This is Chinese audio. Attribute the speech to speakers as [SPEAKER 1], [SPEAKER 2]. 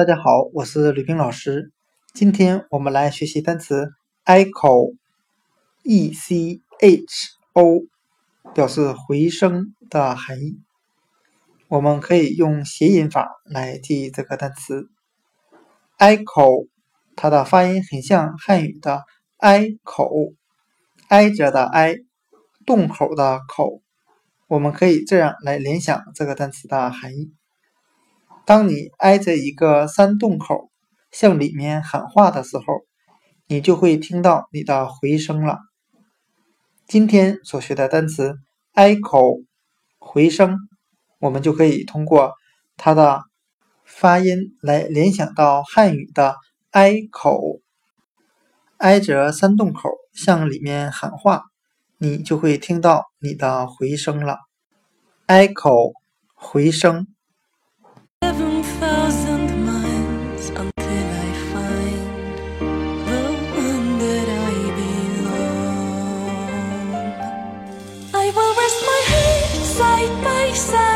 [SPEAKER 1] 大家好，我是吕冰老师。今天我们来学习单词 echo，e c h o，表示回声的含义。我们可以用谐音法来记忆这个单词 echo，它的发音很像汉语的挨口，挨着的挨，洞口的口。我们可以这样来联想这个单词的含义。当你挨着一个山洞口向里面喊话的时候，你就会听到你的回声了。今天所学的单词 “echo” 回声，我们就可以通过它的发音来联想到汉语的“挨口”，挨着山洞口向里面喊话，你就会听到你的回声了。echo 回声。
[SPEAKER 2] Will rest my head side by side.